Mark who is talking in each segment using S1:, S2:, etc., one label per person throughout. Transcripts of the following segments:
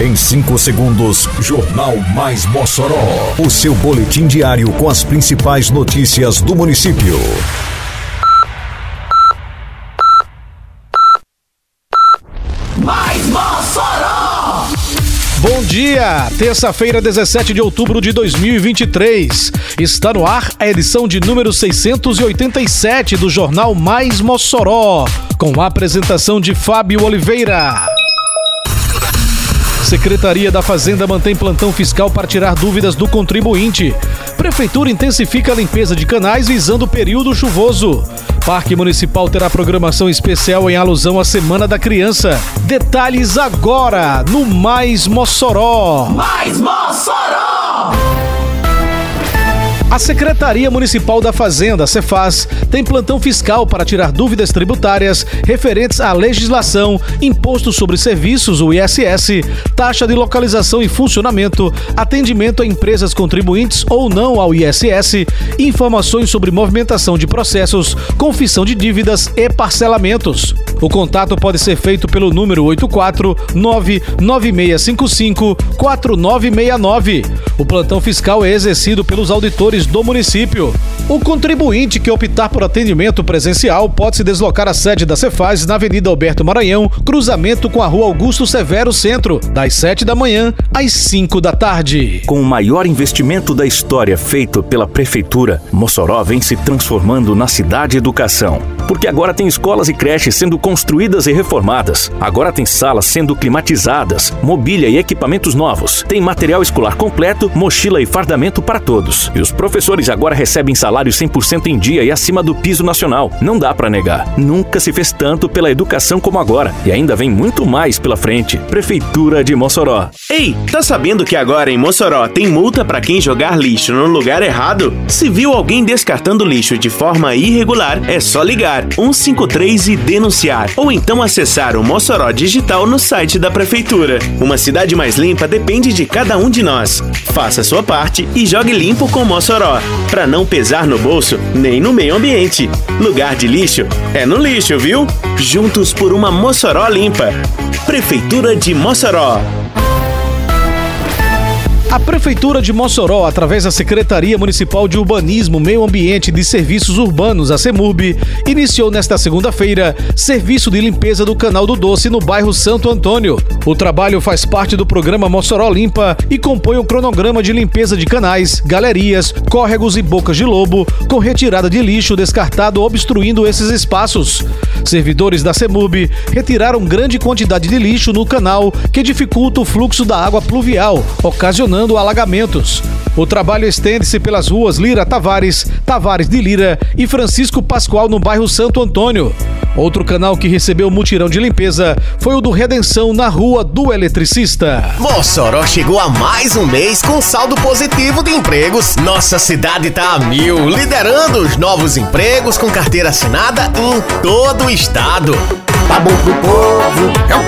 S1: Em 5 segundos, Jornal Mais Mossoró. O seu boletim diário com as principais notícias do município.
S2: Mais Mossoró!
S3: Bom dia! Terça-feira, 17 de outubro de 2023. Está no ar a edição de número 687 do Jornal Mais Mossoró, com a apresentação de Fábio Oliveira. Secretaria da Fazenda mantém plantão fiscal para tirar dúvidas do contribuinte. Prefeitura intensifica a limpeza de canais visando o período chuvoso. Parque Municipal terá programação especial em alusão à Semana da Criança. Detalhes agora no Mais Mossoró.
S2: Mais Mossoró!
S3: A Secretaria Municipal da Fazenda, Cefaz, tem plantão fiscal para tirar dúvidas tributárias referentes à legislação, imposto sobre serviços, o ISS, taxa de localização e funcionamento, atendimento a empresas contribuintes ou não ao ISS, informações sobre movimentação de processos, confissão de dívidas e parcelamentos. O contato pode ser feito pelo número 84 99655 4969. O plantão fiscal é exercido pelos auditores do município. O contribuinte que optar por atendimento presencial pode se deslocar à sede da Cefaz na Avenida Alberto Maranhão, cruzamento com a Rua Augusto Severo Centro, das 7 da manhã às 5 da tarde.
S4: Com o maior investimento da história feito pela Prefeitura, Mossoró vem se transformando na cidade educação. Porque agora tem escolas e creches sendo construídas e reformadas. Agora tem salas sendo climatizadas, mobília e equipamentos novos. Tem material escolar completo, mochila e fardamento para todos. E os professores agora recebem salário 100% em dia e acima do piso nacional. Não dá para negar. Nunca se fez tanto pela educação como agora. E ainda vem muito mais pela frente. Prefeitura de Mossoró.
S5: Ei, tá sabendo que agora em Mossoró tem multa para quem jogar lixo no lugar errado? Se viu alguém descartando lixo de forma irregular, é só ligar 153 e denunciar. Ou então acessar o Mossoró Digital no site da Prefeitura. Uma cidade mais limpa depende de cada um de nós. Faça sua parte e jogue limpo com Mossoró, para não pesar no bolso nem no meio ambiente. Lugar de lixo é no lixo, viu? Juntos por uma Mossoró limpa. Prefeitura de Mossoró.
S3: A Prefeitura de Mossoró, através da Secretaria Municipal de Urbanismo, Meio Ambiente e de Serviços Urbanos, a CEMURB, iniciou nesta segunda-feira serviço de limpeza do Canal do Doce no bairro Santo Antônio. O trabalho faz parte do programa Mossoró Limpa e compõe o um cronograma de limpeza de canais, galerias, córregos e bocas de lobo, com retirada de lixo descartado obstruindo esses espaços. Servidores da CEMURB retiraram grande quantidade de lixo no canal que dificulta o fluxo da água pluvial, ocasionando alagamentos. O trabalho estende-se pelas ruas Lira Tavares, Tavares de Lira e Francisco Pascoal no bairro Santo Antônio. Outro canal que recebeu mutirão de limpeza foi o do Redenção na Rua do Eletricista.
S6: Mossoró chegou a mais um mês com saldo positivo de empregos. Nossa cidade tá a mil, liderando os novos empregos com carteira assinada em todo o estado.
S7: Tá bom pro povo, é novo.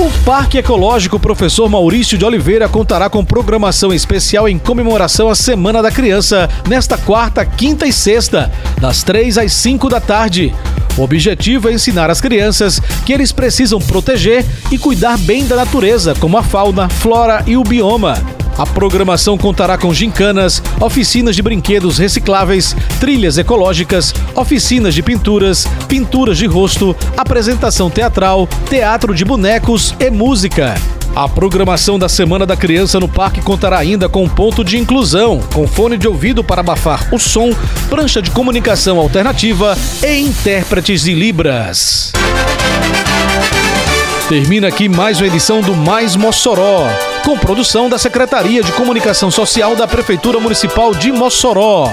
S3: O Parque Ecológico Professor Maurício de Oliveira contará com programação especial em comemoração à Semana da Criança nesta quarta, quinta e sexta, das três às cinco da tarde. O objetivo é ensinar às crianças que eles precisam proteger e cuidar bem da natureza, como a fauna, flora e o bioma. A programação contará com gincanas, oficinas de brinquedos recicláveis, trilhas ecológicas, oficinas de pinturas, pinturas de rosto, apresentação teatral, teatro de bonecos e música. A programação da Semana da Criança no parque contará ainda com ponto de inclusão, com fone de ouvido para abafar o som, prancha de comunicação alternativa e intérpretes de Libras. Termina aqui mais uma edição do Mais Mossoró, com produção da Secretaria de Comunicação Social da Prefeitura Municipal de Mossoró.